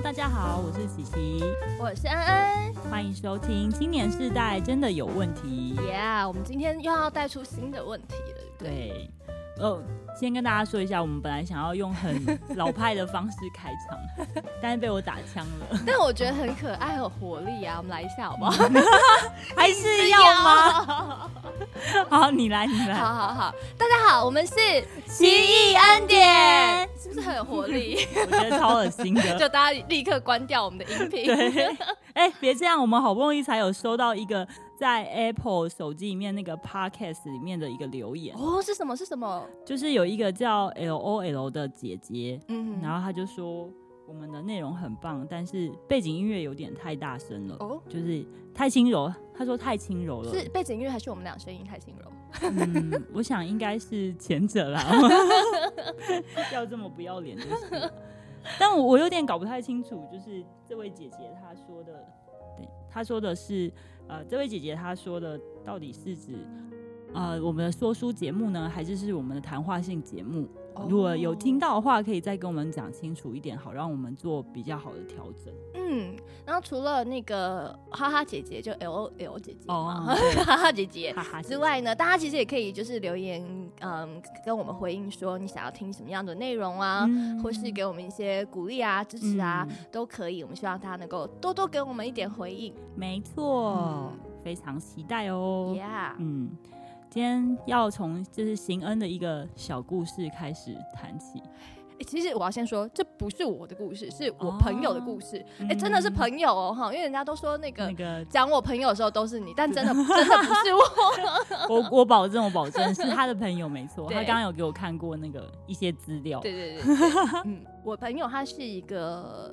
Hello，大家好，我是琪琪，我是安安，欢迎收听《青年世代真的有问题》。Yeah，我们今天又要带出新的问题了？对。哦，先跟大家说一下，我们本来想要用很老派的方式开场，但是被我打枪了。但我觉得很可爱，很有活力啊！我们来一下好不好？还是要吗？好，你来，你来。好好好，大家好，我们是奇异恩典，是不是很有活力？我觉得超恶心的，就大家立刻关掉我们的音频。对，哎、欸，别这样，我们好不容易才有收到一个。在 Apple 手机里面那个 Podcast 里面的一个留言哦，是什么？是什么？就是有一个叫 LOL 的姐姐，嗯，然后她就说我们的内容很棒，但是背景音乐有点太大声了，哦，就是太轻柔。她说太轻柔了，是背景音乐还是我们俩声音太轻柔？嗯，我想应该是前者啦，要这么不要脸就是。但我我有点搞不太清楚，就是这位姐姐她说的，对，她说的是。呃，这位姐姐她说的到底是指，呃，我们的说书节目呢，还是是我们的谈话性节目？如果有听到的话，可以再跟我们讲清楚一点，好让我们做比较好的调整。嗯，然后除了那个哈哈姐姐，就 L O L 姐姐哦，哈哈姐姐之外呢，大家其实也可以就是留言，嗯，跟我们回应说你想要听什么样的内容啊，嗯、或是给我们一些鼓励啊、支持啊，嗯、都可以。我们希望大家能够多多给我们一点回应。没错，嗯、非常期待哦。Yeah，嗯。今天要从就是行恩的一个小故事开始谈起。欸，其实我要先说，这不是我的故事，是我朋友的故事。哎、哦欸，真的是朋友哦，哈，因为人家都说那个那个讲我朋友的时候都是你，但 真的真的不是我。我我保证，我保证是他的朋友没错。他刚刚有给我看过那个一些资料。对对对，对，嗯，我朋友他是一个。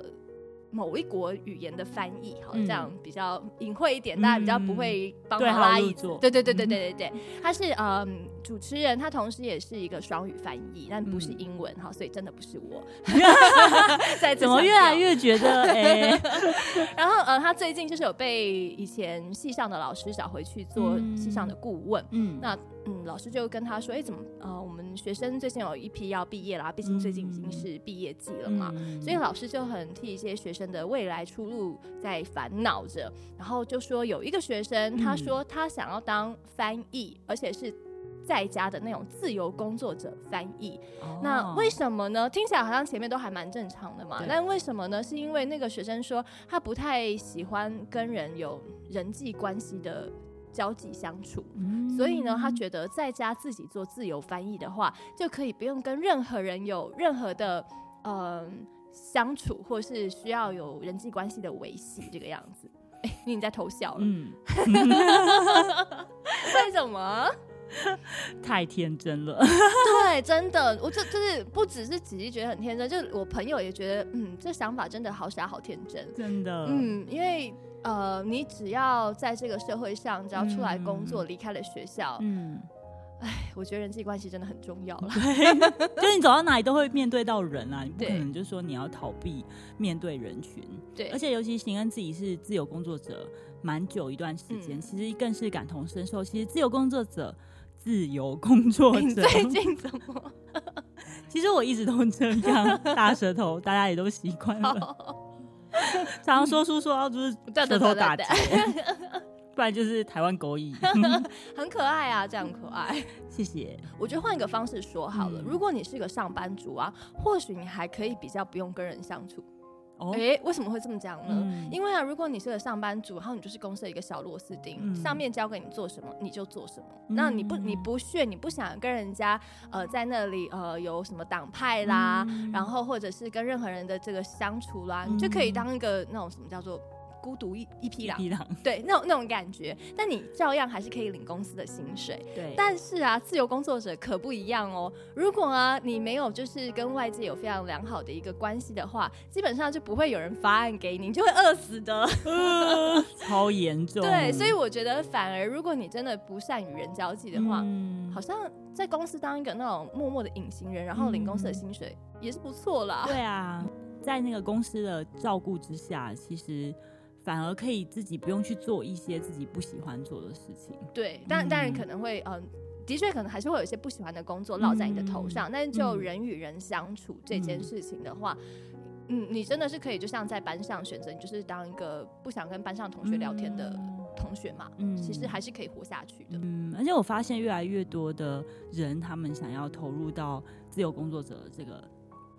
某一国语言的翻译，好，这样比较隐晦一点，嗯、大家比较不会帮他拉一组。对对对对对对对，他是嗯主持人，他同时也是一个双语翻译，但不是英文哈，嗯、所以真的不是我。怎么越来越觉得 哎？欸、然后呃，他最近就是有被以前系上的老师找回去做系上的顾问，嗯，那。嗯，老师就跟他说：“哎、欸，怎么呃，我们学生最近有一批要毕业啦，毕竟最近已经是毕业季了嘛，嗯、所以老师就很替一些学生的未来出路在烦恼着。然后就说有一个学生，他说他想要当翻译，嗯、而且是在家的那种自由工作者翻译。哦、那为什么呢？听起来好像前面都还蛮正常的嘛。对但为什么呢？是因为那个学生说他不太喜欢跟人有人际关系的。”交际相处，嗯、所以呢，他觉得在家自己做自由翻译的话，就可以不用跟任何人有任何的嗯、呃、相处，或是需要有人际关系的维系这个样子。哎、欸，你在偷笑了？嗯 为什么？太天真了。对，真的，我就就是不只是自己觉得很天真，就我朋友也觉得，嗯，这想法真的好傻好天真，真的，嗯，因为。呃，你只要在这个社会上，只要出来工作，离、嗯、开了学校，嗯，哎，我觉得人际关系真的很重要了。对，就是你走到哪里都会面对到人啊，你不可能就说你要逃避面对人群。对，而且尤其行恩自己是自由工作者，蛮久一段时间，嗯、其实更是感同身受。其实自由工作者，自由工作者，最近怎么？其实我一直都这样，大舌头，大家也都习惯了。常常说书说到就是舌头打结，不然就是台湾狗语，很可爱啊，这样可爱。谢谢。我觉得换一个方式说好了，如果你是一个上班族啊，或许你还可以比较不用跟人相处。哎、欸，为什么会这么讲呢？嗯、因为啊，如果你是个上班族，然后你就是公司的一个小螺丝钉，嗯、上面交给你做什么你就做什么。嗯、那你不你不屑，你不想跟人家呃在那里呃有什么党派啦，嗯、然后或者是跟任何人的这个相处啦，嗯、你就可以当一个那种什么叫做。孤独一一匹狼，对，那种那种感觉，但你照样还是可以领公司的薪水。对，但是啊，自由工作者可不一样哦。如果啊，你没有就是跟外界有非常良好的一个关系的话，基本上就不会有人发案给你，你就会饿死的，呃、超严重。对，所以我觉得反而如果你真的不善与人交际的话，嗯、好像在公司当一个那种默默的隐形人，然后领公司的薪水也是不错啦。对啊，在那个公司的照顾之下，其实。反而可以自己不用去做一些自己不喜欢做的事情。对，但当然可能会，嗯、呃，的确可能还是会有一些不喜欢的工作落在你的头上。嗯、但是就人与人相处这件事情的话，嗯，你真的是可以，就像在班上选择，你就是当一个不想跟班上同学聊天的同学嘛。嗯，其实还是可以活下去的。嗯，而且我发现越来越多的人，他们想要投入到自由工作者这个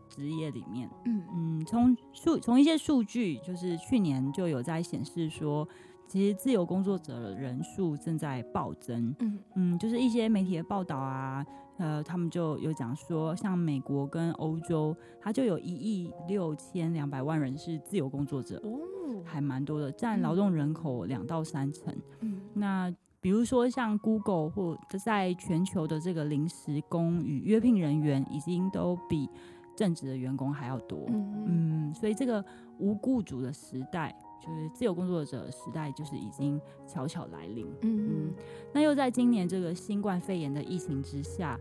职业里面。嗯嗯，从数从一些数据，就是去年就有在显示说，其实自由工作者的人数正在暴增。嗯嗯，就是一些媒体的报道啊。呃，他们就有讲说，像美国跟欧洲，它就有一亿六千两百万人是自由工作者，哦，还蛮多的，占劳动人口两到三成。嗯，那比如说像 Google 或者在全球的这个临时工与约聘人员，已经都比正职的员工还要多。嗯，嗯，所以这个无雇主的时代。就是自由工作者时代，就是已经悄悄来临。嗯嗯，那又在今年这个新冠肺炎的疫情之下，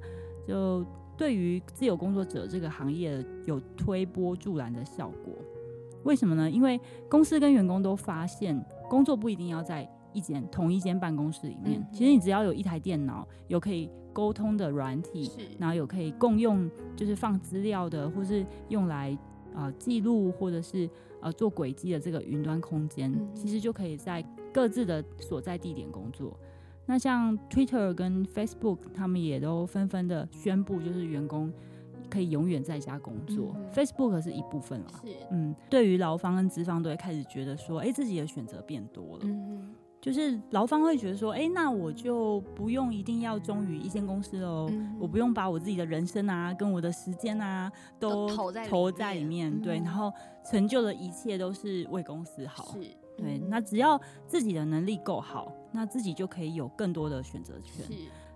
就对于自由工作者这个行业有推波助澜的效果。为什么呢？因为公司跟员工都发现，工作不一定要在一间同一间办公室里面。其实你只要有一台电脑，有可以沟通的软体，然后有可以共用，就是放资料的，或是用来啊、呃、记录，或者是。呃，做轨迹的这个云端空间，其实就可以在各自的所在地点工作。那像 Twitter 跟 Facebook，他们也都纷纷的宣布，就是员工可以永远在家工作。嗯、Facebook 是一部分了，是嗯，对于劳方跟资方都会开始觉得说，哎、欸，自己的选择变多了。嗯就是劳方会觉得说，哎、欸，那我就不用一定要忠于一间公司喽，嗯、我不用把我自己的人生啊，跟我的时间啊，都投在投在里面，嗯、对，然后成就的一切都是为公司好，是对，那只要自己的能力够好，那自己就可以有更多的选择权，是。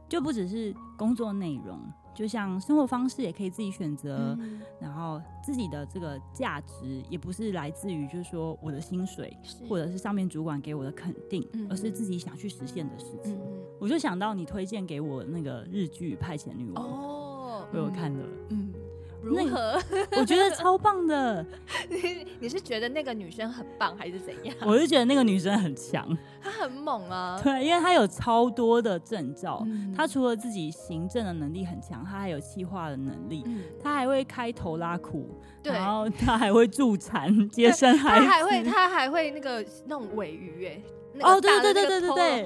就不只是工作内容。就像生活方式也可以自己选择，嗯、然后自己的这个价值也不是来自于就是说我的薪水，或者是上面主管给我的肯定，嗯、而是自己想去实现的事情。嗯、我就想到你推荐给我那个日剧《派遣女王》，哦，我有看了，嗯。如何？我觉得超棒的。你你是觉得那个女生很棒，还是怎样？我是觉得那个女生很强，她很猛啊。对，因为她有超多的证照。嗯、她除了自己行政的能力很强，她还有企划的能力。嗯、她还会开头拉苦，对然后她还会助产、接生孩子，她还会她还会那个那种鮪鱼哎。哦，对对对对对对，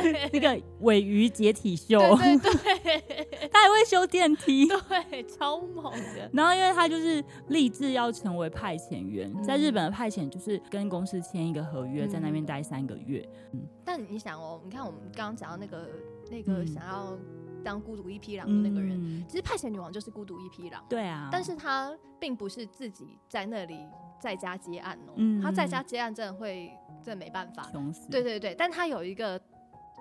对。那个尾鱼解体秀，对对对，他还会修电梯，对，超猛的。然后，因为他就是立志要成为派遣员，在日本的派遣就是跟公司签一个合约，在那边待三个月。嗯，但你想哦，你看我们刚刚讲到那个那个想要当孤独一匹狼的那个人，其实派遣女王就是孤独一匹狼，对啊，但是他并不是自己在那里。在家接案哦，嗯、他在家接案真的会，真的没办法。死对对对，但他有一个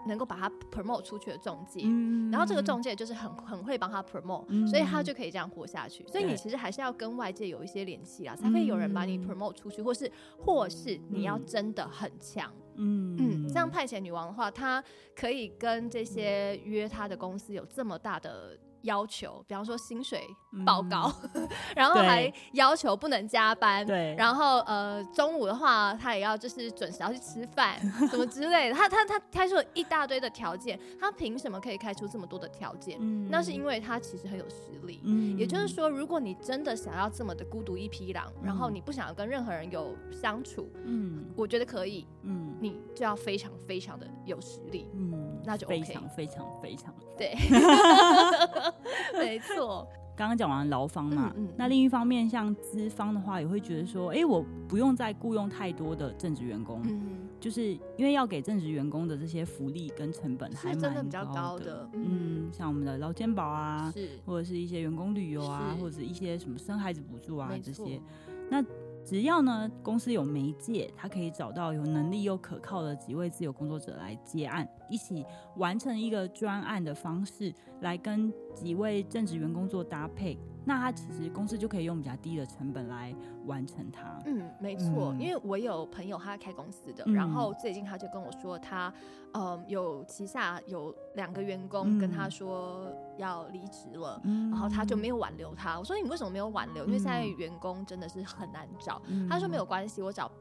能够把他 promote 出去的中介，嗯、然后这个中介就是很很会帮他 promote，、嗯、所以他就可以这样活下去。所以你其实还是要跟外界有一些联系啊，才会有人把你 promote 出去，或是或是你要真的很强。嗯嗯，这样派遣女王的话，她可以跟这些约她的公司有这么大的。要求，比方说薪水报告，嗯、然后还要求不能加班，对，然后呃中午的话他也要就是准时要去吃饭，什么之类的。他他他开出了一大堆的条件，他凭什么可以开出这么多的条件？嗯，那是因为他其实很有实力。嗯，也就是说，如果你真的想要这么的孤独一匹狼，嗯、然后你不想要跟任何人有相处，嗯，我觉得可以，嗯，你就要非常非常的有实力，嗯，那就、OK、非常非常非常对。没错，刚刚讲完劳方嘛，嗯嗯、那另一方面，像资方的话，也会觉得说，哎、欸，我不用再雇佣太多的正职员工，嗯、就是因为要给正职员工的这些福利跟成本还蛮高，比较高的，嗯，嗯，像我们的劳健保啊，是或者是一些员工旅游啊，或者是一些什么生孩子补助啊这些，那。只要呢，公司有媒介，他可以找到有能力又可靠的几位自由工作者来接案，一起完成一个专案的方式，来跟几位正职员工做搭配。那他其实公司就可以用比较低的成本来完成它。嗯，没错，嗯、因为我有朋友他开公司的，嗯、然后最近他就跟我说他，他呃有旗下有两个员工跟他说要离职了，嗯、然后他就没有挽留他。我说你为什么没有挽留？嗯、因为现在员工真的是很难找。嗯、他说没有关系，我找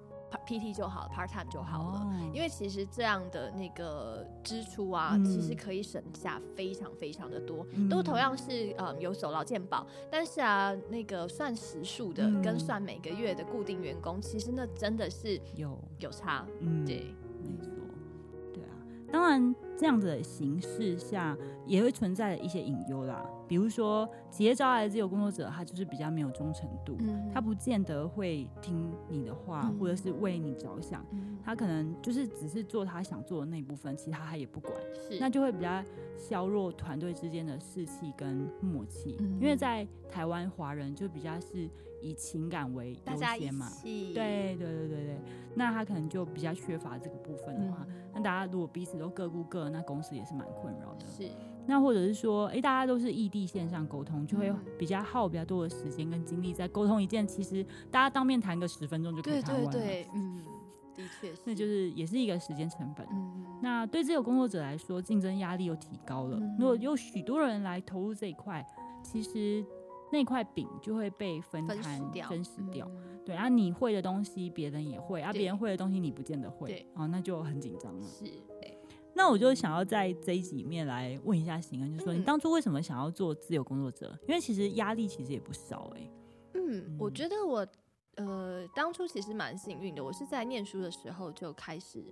PT 就好，part time 就好了。哦、因为其实这样的那个支出啊，嗯、其实可以省下非常非常的多。嗯、都同样是呃有手劳健保，但是啊，那个算时数的、嗯、跟算每个月的固定员工，其实那真的是有有差。嗯，对。当然，这样子的形式下也会存在一些隐忧啦。比如说，企业招来的自由工作者，他就是比较没有忠诚度，嗯、他不见得会听你的话，嗯、或者是为你着想，嗯、他可能就是只是做他想做的那一部分，其他他也不管，是那就会比较削弱团队之间的士气跟默契。嗯、因为在台湾华人就比较是以情感为优先嘛，对对对对对，那他可能就比较缺乏这个部分的话，嗯、那大家如果彼此都各顾各，那公司也是蛮困扰的。是。那或者是说，哎、欸，大家都是异地线上沟通，就会比较耗比较多的时间跟精力在沟通一件，其实大家当面谈个十分钟就可以谈完了。对对对，嗯，的确，那就是也是一个时间成本。嗯，那对这个工作者来说，竞争压力又提高了。嗯、如果有许多人来投入这一块，其实那块饼就会被分摊分掉。分食掉。嗯、对，然后你会的东西，别人也会；啊，别人会的东西，你不见得会。对，哦，那就很紧张了。是。那我就想要在这一集里面来问一下邢恩，就是说你当初为什么想要做自由工作者？因为其实压力其实也不少哎、欸。嗯，我觉得我呃当初其实蛮幸运的，我是在念书的时候就开始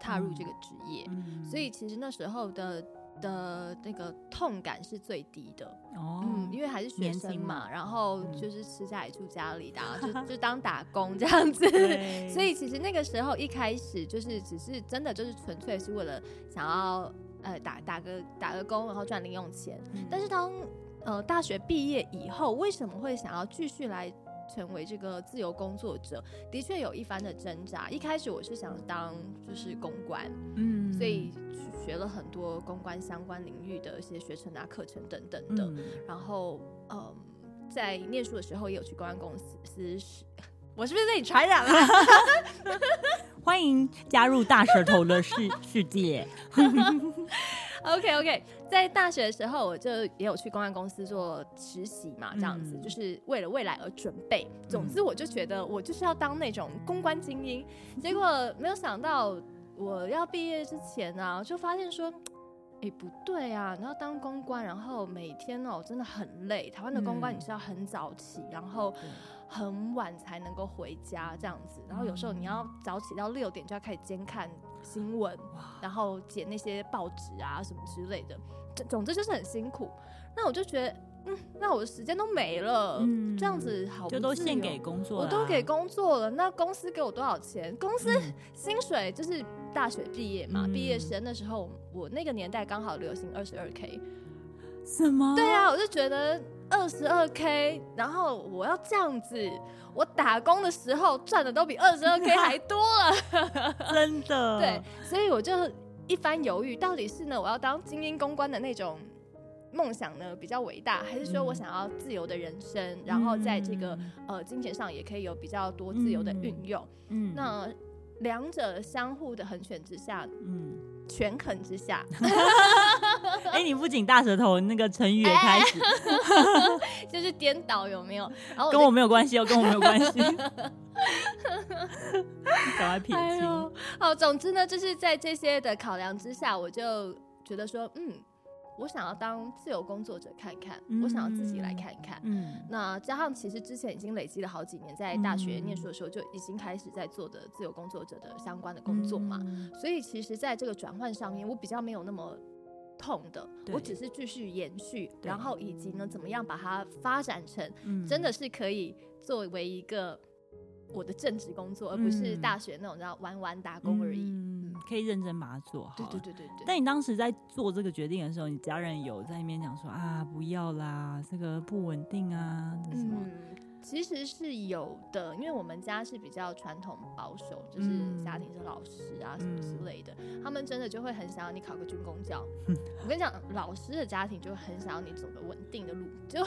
踏入这个职业，嗯、所以其实那时候的。的那个痛感是最低的哦，嗯，因为还是学生嘛，然后就是吃家里住家里的，嗯、就 就当打工这样子，所以其实那个时候一开始就是只是真的就是纯粹是为了想要呃打打个打个工，然后赚零用钱。嗯、但是当呃大学毕业以后，为什么会想要继续来成为这个自由工作者？的确有一番的挣扎。一开始我是想当就是公关，嗯，所以。学了很多公关相关领域的一些学程啊、课程等等的，嗯、然后嗯，在念书的时候也有去公关公司。我是不是被你传染了？欢迎加入大舌头的世 世界。OK OK，在大学的时候我就也有去公关公司做实习嘛，这样子、嗯、就是为了未来而准备。总之，我就觉得我就是要当那种公关精英，嗯、结果没有想到。我要毕业之前呢、啊，就发现说，哎、欸，不对啊！你要当公关，然后每天哦，真的很累。台湾的公关你是要很早起，嗯、然后很晚才能够回家这样子。然后有时候你要早起到六点就要开始监看新闻，然后剪那些报纸啊什么之类的。总总之就是很辛苦。那我就觉得。嗯，那我的时间都没了，嗯、这样子好不，就都献给工作，我都给工作了。那公司给我多少钱？公司薪水就是大学毕业嘛，毕、嗯、业生的时候，我那个年代刚好流行二十二 k，什么？对啊，我就觉得二十二 k，然后我要这样子，我打工的时候赚的都比二十二 k 还多了，真的。对，所以我就一番犹豫，到底是呢，我要当精英公关的那种。梦想呢比较伟大，还是说我想要自由的人生，嗯、然后在这个呃金钱上也可以有比较多自由的运用？嗯，那两者相互的横选之下，嗯，权衡之下，哎、欸，你不仅大舌头，那个成语也开始，欸、就是颠倒有没有？然后跟我没有关系哦，跟我没有关系，赶快撇清。好，总之呢，就是在这些的考量之下，我就觉得说，嗯。我想要当自由工作者看看，嗯、我想要自己来看看。嗯，那加上其实之前已经累积了好几年，在大学念书的时候就已经开始在做的自由工作者的相关的工作嘛，嗯、所以其实在这个转换上面，我比较没有那么痛的，我只是继续延续，然后以及呢，怎么样把它发展成真的是可以作为一个我的正职工作，嗯、而不是大学那种叫玩玩打工而已。嗯可以认真把它做好。对对对对对。但你当时在做这个决定的时候，你家人有在那边讲说啊，不要啦，这个不稳定啊，这什么？嗯，其实是有的，因为我们家是比较传统保守，就是家庭是老师啊什么之类的，嗯、他们真的就会很想要你考个军工教。嗯、我跟你讲，老师的家庭就很想要你走个稳定的路，就。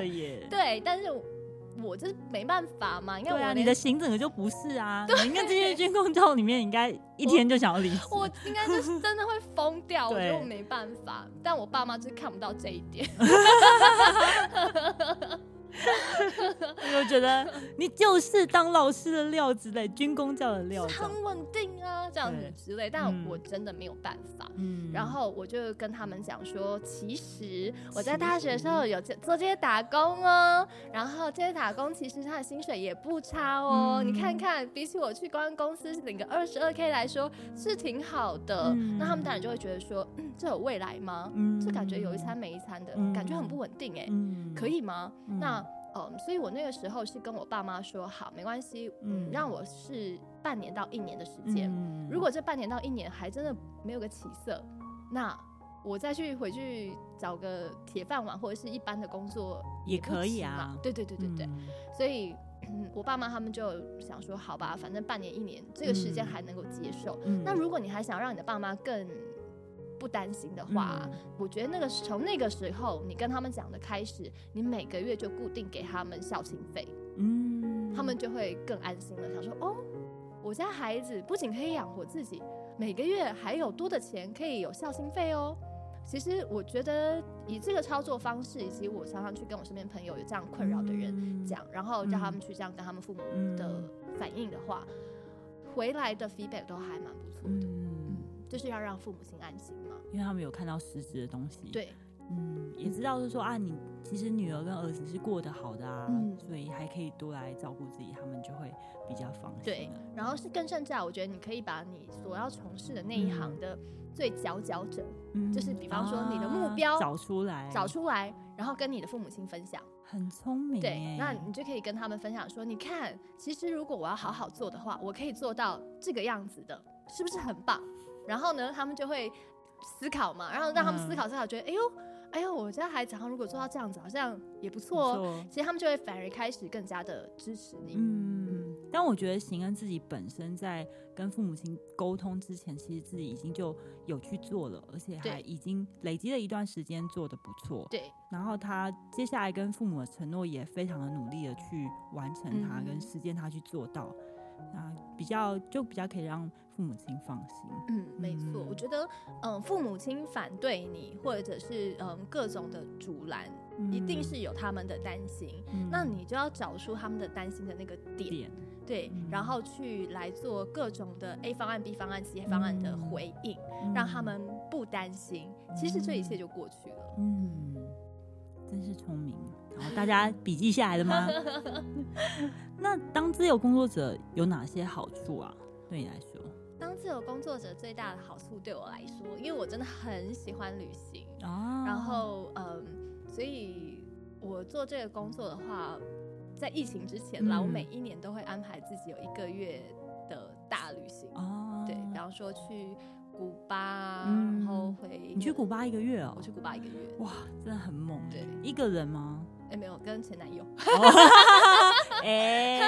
对，但是。我这没办法嘛，因为我啊，你的型整个就不是啊，对你应该这些军工教里面，应该一天就想要离职。我应该就是真的会疯掉，我觉得我没办法。但我爸妈就是看不到这一点。我觉得你就是当老师的料之类，军工教的料子，很稳定啊，这样子之类。但我真的没有办法。嗯，然后我就跟他们讲说，其实我在大学的时候有做做这些打工哦，然后这些打工其实他的薪水也不差哦。你看看，比起我去公安公司领个二十二 K 来说，是挺好的。那他们当然就会觉得说，嗯，这有未来吗？嗯，这感觉有一餐没一餐的感觉很不稳定哎，可以吗？那。嗯，所以我那个时候是跟我爸妈说好，没关系，嗯，让我试半年到一年的时间。嗯，如果这半年到一年还真的没有个起色，那我再去回去找个铁饭碗或者是一般的工作也可以啊。对对对对对，嗯，所以，嗯，我爸妈他们就想说，好吧，反正半年一年这个时间还能够接受。嗯，那如果你还想让你的爸妈更不担心的话，嗯、我觉得那个从那个时候你跟他们讲的开始，你每个月就固定给他们孝心费，嗯，他们就会更安心了，想说哦，我家孩子不仅可以养活自己，每个月还有多的钱可以有孝心费哦。其实我觉得以这个操作方式，以及我常常去跟我身边朋友有这样困扰的人讲，嗯、然后叫他们去这样跟他们父母的反应的话，嗯、回来的 feedback 都还蛮不错的。嗯就是要让父母亲安心嘛，因为他们有看到实质的东西。对，嗯，也知道是说啊，你其实女儿跟儿子是过得好的啊，嗯、所以还可以多来照顾自己，他们就会比较放心。对，然后是更甚至啊，我觉得你可以把你所要从事的那一行的最佼佼者，嗯、就是比方说你的目标、啊、找出来，找出来，然后跟你的父母亲分享。很聪明。对，那你就可以跟他们分享说，你看，其实如果我要好好做的话，我可以做到这个样子的，是不是很棒？然后呢，他们就会思考嘛，然后让他们思考思考，觉得、嗯、哎呦，哎呦，我家孩子好像如果做到这样子，好像也不错哦。错其实他们就会反而开始更加的支持你。嗯，但我觉得行恩自己本身在跟父母亲沟通之前，其实自己已经就有去做了，而且还已经累积了一段时间做的不错。对。然后他接下来跟父母的承诺也非常的努力的去完成它，跟实践它去做到。那，比较就比较可以让父母亲放心。嗯，没错，嗯、我觉得，嗯，父母亲反对你，或者是嗯各种的阻拦，嗯、一定是有他们的担心。嗯、那你就要找出他们的担心的那个点，点对，嗯、然后去来做各种的 A 方案、B 方案、C 方案的回应，嗯、让他们不担心。嗯、其实这一切就过去了。嗯，真是聪明。好，大家笔记下来了吗？那当自由工作者有哪些好处啊？对你来说，当自由工作者最大的好处对我来说，因为我真的很喜欢旅行啊。然后，嗯，所以我做这个工作的话，在疫情之前啦，嗯、我每一年都会安排自己有一个月的大旅行哦。对，比方说去。古巴，嗯、然后回你去古巴一个月哦？我去古巴一个月，哇，真的很猛。对，一个人吗？哎、欸，没有，跟前男友。哎，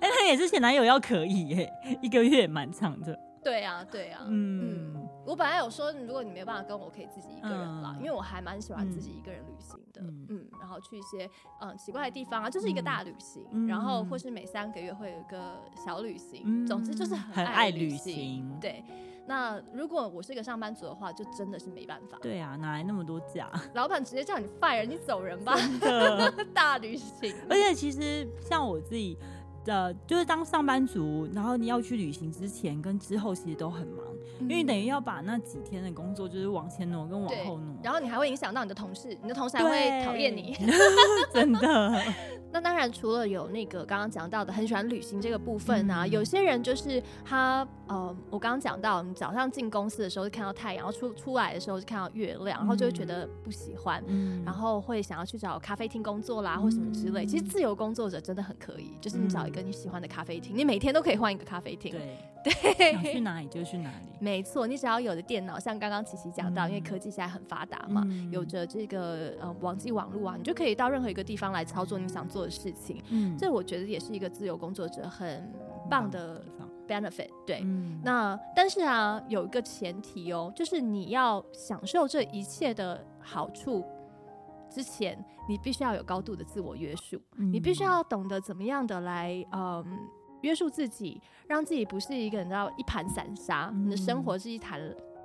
哎，他也是前男友要可以耶，一个月蛮长的。对啊，对啊，嗯，嗯，我本来有说，如果你没办法跟我，可以自己一个人啦，嗯、因为我还蛮喜欢自己一个人旅行的，嗯，嗯，然后去一些嗯奇怪的地方啊，就是一个大旅行，嗯、然后或是每三个月会有一个小旅行，嗯、总之就是很爱旅行，旅行对。那如果我是一个上班族的话，就真的是没办法。对啊，哪来那么多假？老板直接叫你 fire，你走人吧。大旅行，而且其实像我自己的，就是当上班族，然后你要去旅行之前跟之后，其实都很忙，嗯、因为你等于要把那几天的工作就是往前挪跟往后挪，然后你还会影响到你的同事，你的同事还会讨厌你，对真的。那当然，除了有那个刚刚讲到的很喜欢旅行这个部分啊，嗯、有些人就是他，呃，我刚刚讲到，你早上进公司的时候就看到太阳，然后出出来的时候就看到月亮，然后就会觉得不喜欢，嗯、然后会想要去找咖啡厅工作啦，或什么之类。嗯、其实自由工作者真的很可以，就是你找一个你喜欢的咖啡厅，嗯、你每天都可以换一个咖啡厅。对。对，想去哪里就去哪里。没错，你只要有的电脑，像刚刚琪琪讲到，嗯、因为科技现在很发达嘛，嗯、有着这个呃网际网络啊，你就可以到任何一个地方来操作你想做的事情。嗯，这我觉得也是一个自由工作者很棒的 benefit。对，嗯、那但是啊，有一个前提哦，就是你要享受这一切的好处之前，你必须要有高度的自我约束，嗯、你必须要懂得怎么样的来嗯。约束自己，让自己不是一个你知道一盘散沙，嗯、你的生活是一潭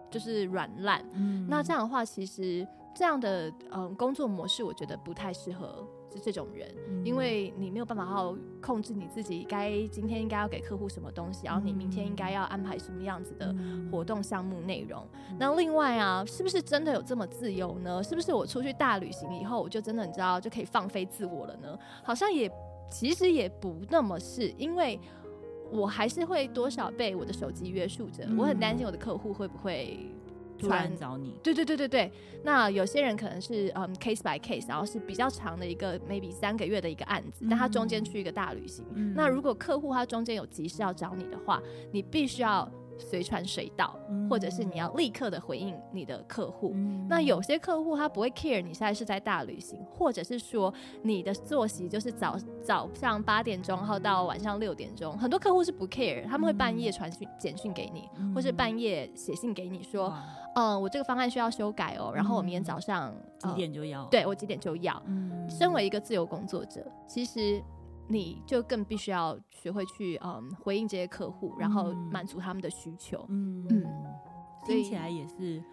就是软烂。嗯、那这样的话，其实这样的嗯工作模式，我觉得不太适合是这种人，嗯、因为你没有办法好好控制你自己，该今天应该要给客户什么东西，然后你明天应该要安排什么样子的活动项目内容。嗯、那另外啊，是不是真的有这么自由呢？是不是我出去大旅行以后，我就真的你知道就可以放飞自我了呢？好像也其实也不那么是，因为我还是会多少被我的手机约束着，嗯、我很担心我的客户会不会。突然找你，对对对对对。那有些人可能是嗯 case by case，然后是比较长的一个 maybe 三个月的一个案子，嗯、但他中间去一个大旅行。嗯、那如果客户他中间有急事要找你的话，你必须要随传随到，嗯、或者是你要立刻的回应你的客户。嗯、那有些客户他不会 care 你现在是在大旅行，或者是说你的作息就是早早上八点钟，然后到晚上六点钟。很多客户是不 care，他们会半夜传讯简讯给你，嗯、或是半夜写信给你说。嗯，我这个方案需要修改哦，然后我明天早上、嗯、几点就要？对，我几点就要。嗯，身为一个自由工作者，其实你就更必须要学会去嗯回应这些客户，然后满足他们的需求。嗯嗯，听起来也是。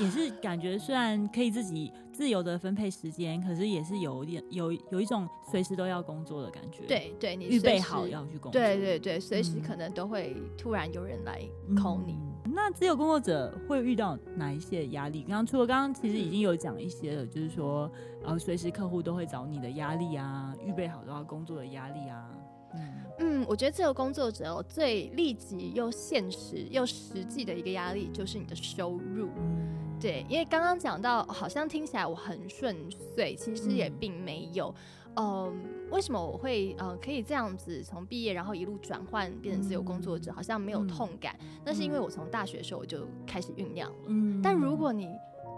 也是感觉，虽然可以自己自由的分配时间，可是也是有点有有一种随时都要工作的感觉。对对，你预备好要去工作。对对对，随时可能都会突然有人来 call 你。嗯、那自由工作者会遇到哪一些压力？刚刚除了刚刚其实已经有讲一些了，嗯、就是说呃，随时客户都会找你的压力啊，预备好都要工作的压力啊。嗯嗯，我觉得自由工作者哦最立即又现实又实际的一个压力就是你的收入。嗯对，因为刚刚讲到，好像听起来我很顺遂，其实也并没有。嗯、呃，为什么我会呃可以这样子从毕业然后一路转换变成自由工作者，好像没有痛感？那、嗯、是因为我从大学的时候我就开始酝酿了。嗯，但如果你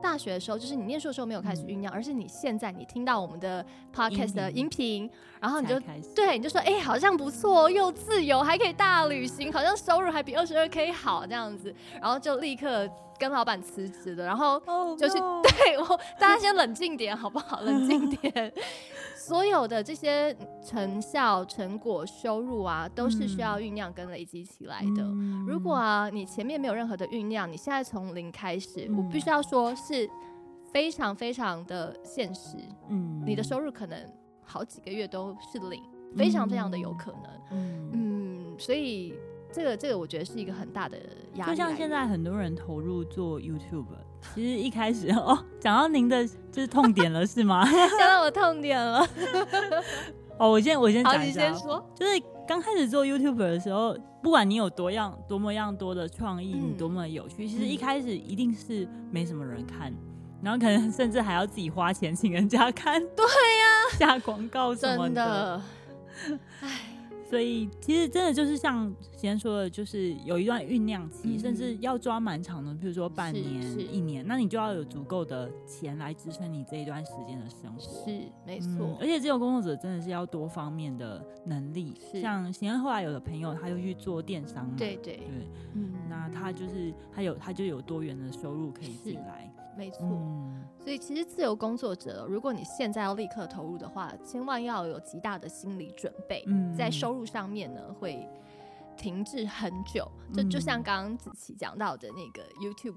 大学的时候，就是你念书的时候没有开始酝酿，嗯、而是你现在你听到我们的 podcast 的音频，然后你就对你就说，哎、欸，好像不错，又自由，还可以大旅行，好像收入还比二十二 k 好这样子，然后就立刻跟老板辞职了，然后就去、oh, no. 对我大家先冷静点好不好？冷静点。所有的这些成效、成果、收入啊，都是需要酝酿跟累积起来的。嗯、如果啊，你前面没有任何的酝酿，你现在从零开始，嗯、我必须要说是非常非常的现实。嗯，你的收入可能好几个月都是零，非常非常的有可能。嗯，嗯，所以这个这个，我觉得是一个很大的压力。就像现在很多人投入做 YouTube。其实一开始哦，讲到您的就是痛点了，是吗？讲到我痛点了。哦，我先我先讲一下。就是刚开始做 YouTuber 的时候，不管你有多样多么样多的创意，嗯、你多么有趣，其实一开始一定是没什么人看，嗯、然后可能甚至还要自己花钱请人家看。对呀、啊，下广告什么的。真的。唉。所以其实真的就是像先说的，就是有一段酝酿期，嗯、甚至要抓蛮长的，比如说半年、一年，那你就要有足够的钱来支撑你这一段时间的生活。是，没错、嗯。而且这种工作者真的是要多方面的能力。是像贤恩后来有的朋友，他又去做电商嘛，对对对，嗯，那他就是他有他就有多元的收入可以进来。没错，嗯、所以其实自由工作者，如果你现在要立刻投入的话，千万要有极大的心理准备，嗯、在收入上面呢会。停滞很久，就就像刚刚子琪讲到的那个 YouTube，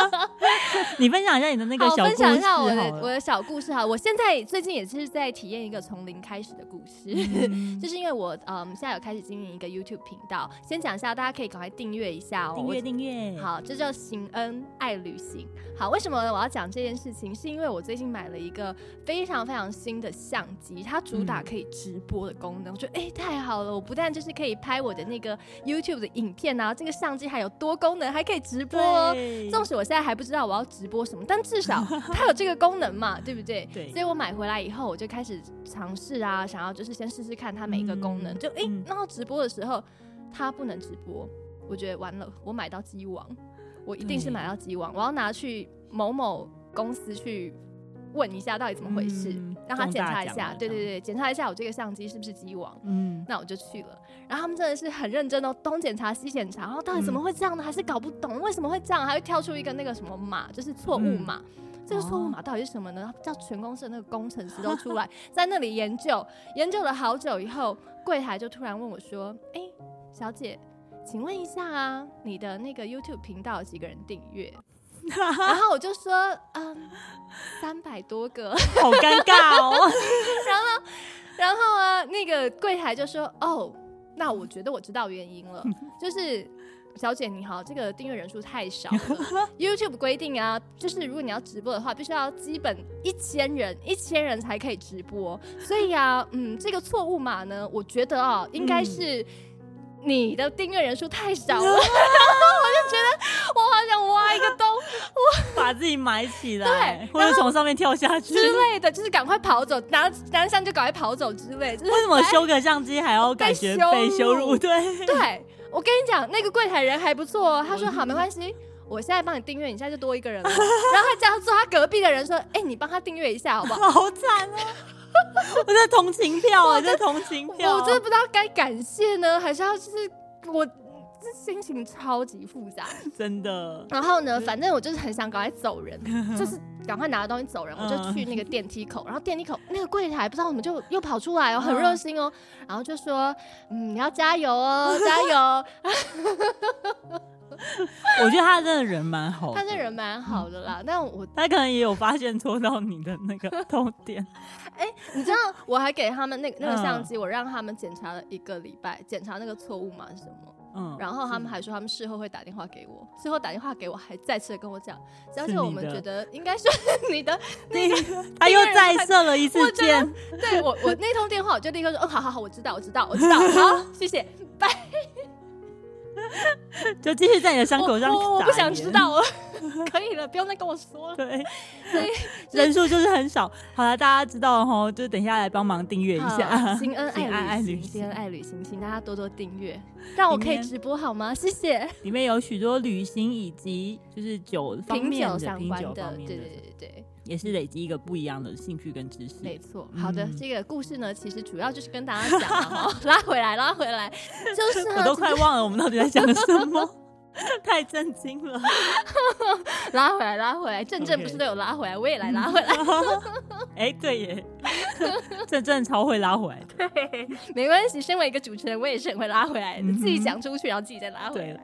你分享一下你的那个小故事。分享一下我的我的小故事哈。我现在最近也是在体验一个从零开始的故事，嗯、就是因为我嗯现在有开始经营一个 YouTube 频道。先讲一下，大家可以赶快订阅一下哦，订阅订阅。好，这叫行恩爱旅行。好，为什么我要讲这件事情？是因为我最近买了一个非常非常新的相机，它主打可以直播的功能。嗯、我觉得哎、欸、太好了，我不但就是可以拍我。我的那个 YouTube 的影片啊，这个相机还有多功能，还可以直播哦。纵使我现在还不知道我要直播什么，但至少 它有这个功能嘛，对不对？对。所以我买回来以后，我就开始尝试啊，想要就是先试试看它每一个功能。嗯、就哎，那、欸、直播的时候它不能直播，我觉得完了，我买到鸡王，我一定是买到鸡王，我要拿去某某公司去。问一下到底怎么回事，嗯、让他检查一下。对对对，检查一下我这个相机是不是机王。嗯，那我就去了。然后他们真的是很认真哦，东检查西检查。然后到底怎么会这样呢？还是搞不懂为什么会这样，还会跳出一个那个什么码，就是错误码。嗯、这个错误码到底是什么呢？叫全公司的那个工程师都出来，在那里研究，研究了好久以后，柜台就突然问我说：“哎，小姐，请问一下啊，你的那个 YouTube 频道有几个人订阅？” 然后我就说，嗯，三百多个，好尴尬哦。然后，然后啊，那个柜台就说，哦，那我觉得我知道原因了，就是。小姐你好，这个订阅人数太少了。YouTube 规定啊，就是如果你要直播的话，必须要基本一千人，一千人才可以直播。所以啊，嗯，这个错误码呢，我觉得啊，应该是你的订阅人数太少了。然后我就觉得我好想挖一个洞，我把自己埋起来，对，或者从上面跳下去之类的，就是赶快跑走，拿拿相就赶快跑走之类。就是、为什么修个相机还要感觉被羞辱？对对。我跟你讲，那个柜台人还不错哦。他说：“好，没关系，我现在帮你订阅，你现在就多一个人了。”然后他叫做他隔壁的人说：“哎，你帮他订阅一下，好不好？”好惨啊！我在同情票啊，在同情票，我真的不知道该感谢呢，还是要就是我。这心情超级复杂，真的。然后呢，反正我就是很想赶快走人，就是赶快拿着东西走人。我就去那个电梯口，然后电梯口那个柜台不知道怎么就 又跑出来哦，很热心哦，然后就说：“嗯，你要加油哦，加油。”我觉得他真的人蛮好，他这人蛮好的啦。但我他可能也有发现戳到你的那个痛点。哎，你知道我还给他们那个那个相机，我让他们检查了一个礼拜，检查那个错误码是什么。嗯，然后他们还说他们事后会打电话给我，事后打电话给我还再次的跟我讲，而且我们觉得应该是你的，那个他又再设了一次箭，对我我那通电话我就立刻说，嗯，好好好，我知道我知道我知道，好，谢谢，拜。就继续在你的伤口上我，我不想知道了，可以了，不用再跟我说了。对，所以人数就是很少。好了，大家知道哈，就等一下来帮忙订阅一下。新恩爱旅行，新恩爱旅行，请大家多多订阅，让我可以直播好吗？谢谢。里面有许多旅行以及就是酒方面的、相关的，对对对对。也是累积一个不一样的兴趣跟知识。没错，好的，嗯、这个故事呢，其实主要就是跟大家讲了哈，拉回来，拉回来，就是我都快忘了我们到底在讲什么，太震惊了。拉回来，拉回来，正正不是都有拉回来，我也来拉回来。哎、欸，对耶，正正超会拉回来。对，没关系，身为一个主持人，我也是很会拉回来的，嗯、自己讲出去，然后自己再拉回来。对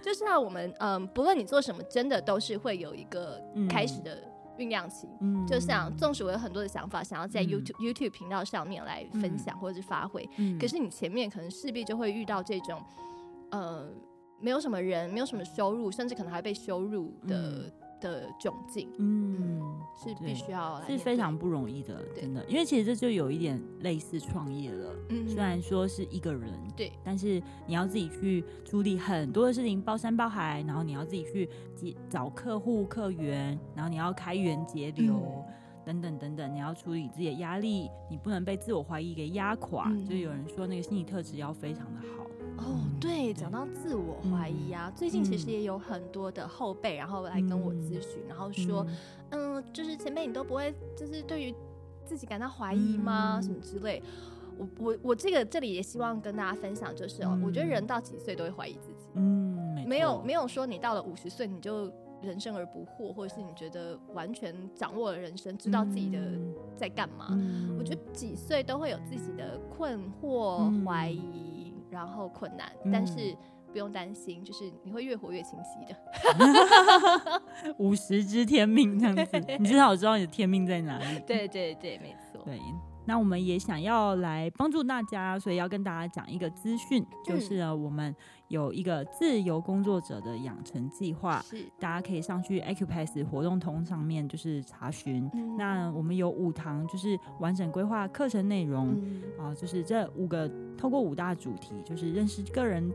就是啊，我们嗯，不论你做什么，真的都是会有一个开始的。酝酿期，嗯，就像纵使我有很多的想法，想要在 YouTube、嗯、YouTube 频道上面来分享或者是发挥，嗯、可是你前面可能势必就会遇到这种，呃，没有什么人，没有什么收入，甚至可能还被羞辱的。嗯的窘境，嗯，是必须要是非常不容易的，真的，因为其实这就有一点类似创业了。嗯，虽然说是一个人，对，但是你要自己去处理很多的事情，包山包海，然后你要自己去找客户、客源，然后你要开源节流，等等等等，你要处理自己的压力，你不能被自我怀疑给压垮。就有人说，那个心理特质要非常的好。哦，对，讲到自我怀疑啊，最近其实也有很多的后辈，然后来跟我咨询，然后说，嗯，就是前辈你都不会，就是对于自己感到怀疑吗？什么之类。我我我这个这里也希望跟大家分享，就是哦，我觉得人到几岁都会怀疑自己，嗯，没。有没有说你到了五十岁你就人生而不惑，或者是你觉得完全掌握了人生，知道自己的在干嘛。我觉得几岁都会有自己的困惑、怀疑。然后困难，但是不用担心，嗯、就是你会越活越清晰的。五十知天命这样子，对你至少知道你的天命在哪里。对对对，没错。对，那我们也想要来帮助大家，所以要跟大家讲一个资讯，就是呢，我们有一个自由工作者的养成计划，是大家可以上去 Acupass 活动通上面就是查询。嗯、那我们有五堂，就是完整规划课程内容啊、嗯呃，就是这五个。透过五大主题，就是认识个人、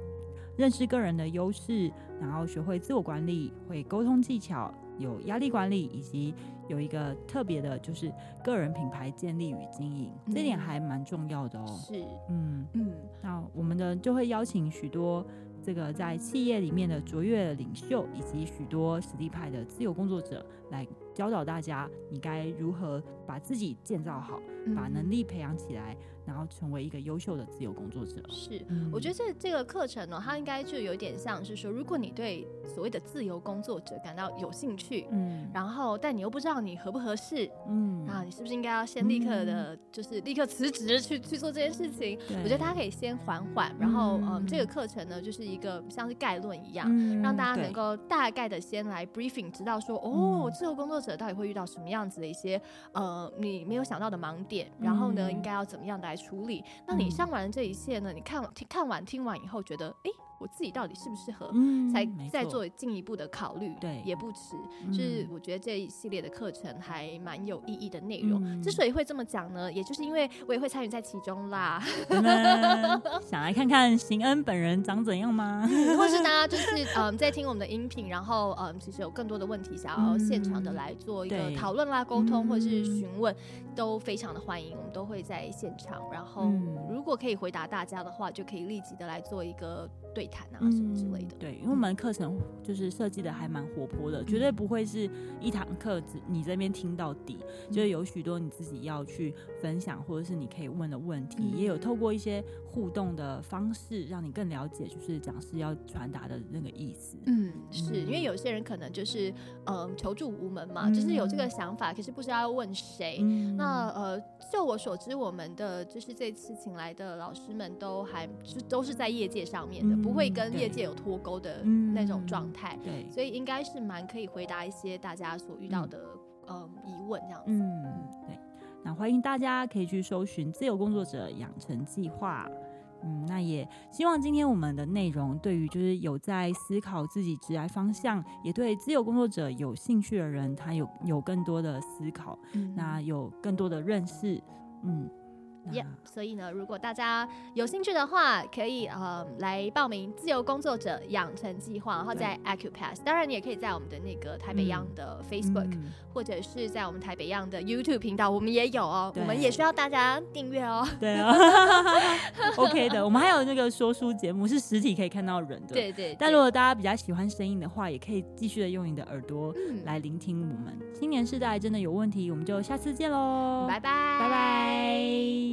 认识个人的优势，然后学会自我管理、会沟通技巧、有压力管理，以及有一个特别的，就是个人品牌建立与经营，嗯、这点还蛮重要的哦。是，嗯嗯。那我们呢就会邀请许多这个在企业里面的卓越领袖，以及许多实力派的自由工作者，来教导大家你该如何把自己建造好，嗯、把能力培养起来。然后成为一个优秀的自由工作者。是，嗯、我觉得这这个课程呢，它应该就有点像是说，如果你对所谓的自由工作者感到有兴趣，嗯，然后但你又不知道你合不合适，嗯，啊，你是不是应该要先立刻的，就是立刻辞职去去做这件事情？我觉得大家可以先缓缓，然后嗯，嗯，这个课程呢，就是一个像是概论一样，嗯、让大家能够大概的先来 briefing，知道说，哦，自由工作者到底会遇到什么样子的一些呃你没有想到的盲点，然后呢，应该要怎么样的来处理？那你上完这一切呢，你看完听看完听完以后，觉得哎。诶我自己到底适不适合，嗯、才再做进一步的考虑，对，也不迟。嗯、就是我觉得这一系列的课程还蛮有意义的内容。嗯、之所以会这么讲呢，也就是因为我也会参与在其中啦。想来看看邢恩本人长怎样吗？或是大家就是嗯在听我们的音频，然后嗯其实有更多的问题想要现场的来做一个讨论啦、沟通或者是询问，都非常的欢迎。我们都会在现场，然后如果可以回答大家的话，就可以立即的来做一个对。谈啊什么之类的，对，因为我们课程就是设计的还蛮活泼的，绝对不会是一堂课只你这边听到底，就是有许多你自己要去分享或者是你可以问的问题，也有透过一些互动的方式，让你更了解就是讲师要传达的那个意思。嗯，是因为有些人可能就是嗯求助无门嘛，就是有这个想法，可是不知道要问谁。那呃，就我所知，我们的就是这次请来的老师们都还是都是在业界上面的，不会。会跟业界有脱钩的那种状态，对，所以应该是蛮可以回答一些大家所遇到的嗯疑问这样子。嗯，对。那欢迎大家可以去搜寻自由工作者养成计划。嗯，那也希望今天我们的内容对于就是有在思考自己职业方向，也对自由工作者有兴趣的人，他有有更多的思考，嗯、那有更多的认识，嗯。Yeah, 所以呢，如果大家有兴趣的话，可以呃来报名自由工作者养成计划，然后在 Accupass。当然，你也可以在我们的那个台北 Young 的 Facebook，、嗯、或者是在我们台北 Young 的 YouTube 频道，我们也有哦。我们也需要大家订阅哦。对 啊，OK 的。我们还有那个说书节目是实体可以看到人的。对，对对。但如果大家比较喜欢声音的话，也可以继续的用你的耳朵来聆听我们。青年世代真的有问题，我们就下次见喽。拜拜，拜拜。